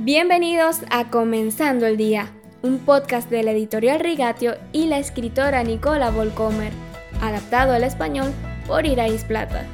Bienvenidos a Comenzando el Día, un podcast de la editorial Rigatio y la escritora Nicola Volcomer, adaptado al español por Irais Plata.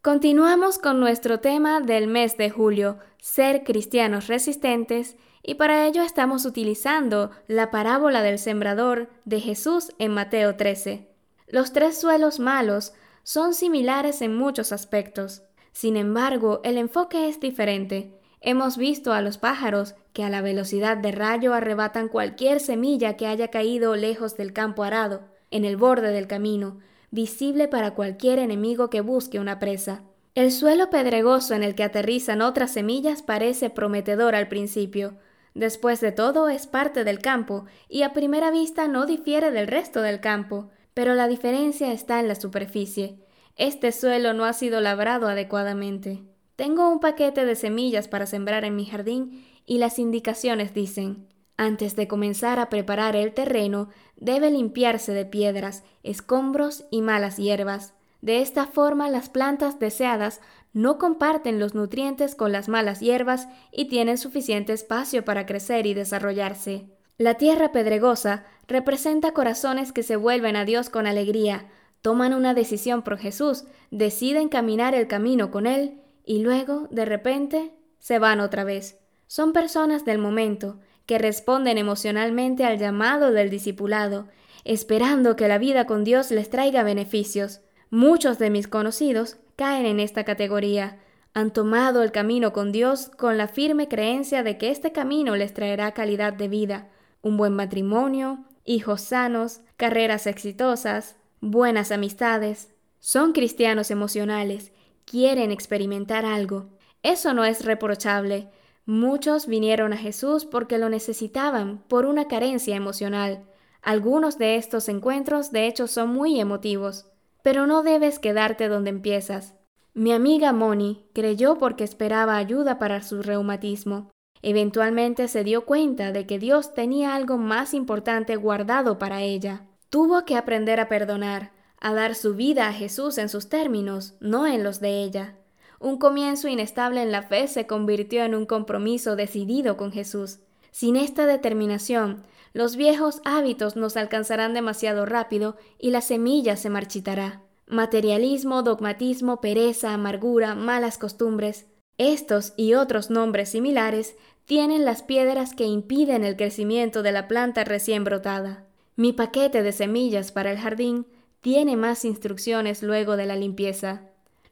Continuamos con nuestro tema del mes de julio, ser cristianos resistentes, y para ello estamos utilizando la parábola del sembrador de Jesús en Mateo 13. Los tres suelos malos son similares en muchos aspectos. Sin embargo, el enfoque es diferente. Hemos visto a los pájaros que a la velocidad de rayo arrebatan cualquier semilla que haya caído lejos del campo arado, en el borde del camino, visible para cualquier enemigo que busque una presa. El suelo pedregoso en el que aterrizan otras semillas parece prometedor al principio. Después de todo es parte del campo y a primera vista no difiere del resto del campo pero la diferencia está en la superficie. Este suelo no ha sido labrado adecuadamente. Tengo un paquete de semillas para sembrar en mi jardín y las indicaciones dicen, antes de comenzar a preparar el terreno, debe limpiarse de piedras, escombros y malas hierbas. De esta forma las plantas deseadas no comparten los nutrientes con las malas hierbas y tienen suficiente espacio para crecer y desarrollarse. La tierra pedregosa representa corazones que se vuelven a Dios con alegría, toman una decisión por Jesús, deciden caminar el camino con Él y luego, de repente, se van otra vez. Son personas del momento, que responden emocionalmente al llamado del discipulado, esperando que la vida con Dios les traiga beneficios. Muchos de mis conocidos caen en esta categoría. Han tomado el camino con Dios con la firme creencia de que este camino les traerá calidad de vida, un buen matrimonio, hijos sanos, carreras exitosas, buenas amistades. Son cristianos emocionales, quieren experimentar algo. Eso no es reprochable. Muchos vinieron a Jesús porque lo necesitaban por una carencia emocional. Algunos de estos encuentros de hecho son muy emotivos. Pero no debes quedarte donde empiezas. Mi amiga Moni creyó porque esperaba ayuda para su reumatismo. Eventualmente se dio cuenta de que Dios tenía algo más importante guardado para ella. Tuvo que aprender a perdonar, a dar su vida a Jesús en sus términos, no en los de ella. Un comienzo inestable en la fe se convirtió en un compromiso decidido con Jesús. Sin esta determinación, los viejos hábitos nos alcanzarán demasiado rápido y la semilla se marchitará. Materialismo, dogmatismo, pereza, amargura, malas costumbres. Estos y otros nombres similares tienen las piedras que impiden el crecimiento de la planta recién brotada. Mi paquete de semillas para el jardín tiene más instrucciones luego de la limpieza.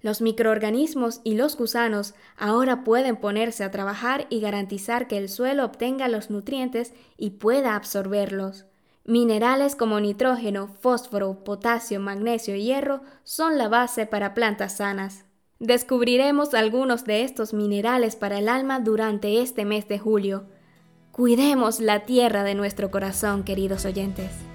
Los microorganismos y los gusanos ahora pueden ponerse a trabajar y garantizar que el suelo obtenga los nutrientes y pueda absorberlos. Minerales como nitrógeno, fósforo, potasio, magnesio y hierro son la base para plantas sanas. Descubriremos algunos de estos minerales para el alma durante este mes de julio. Cuidemos la tierra de nuestro corazón, queridos oyentes.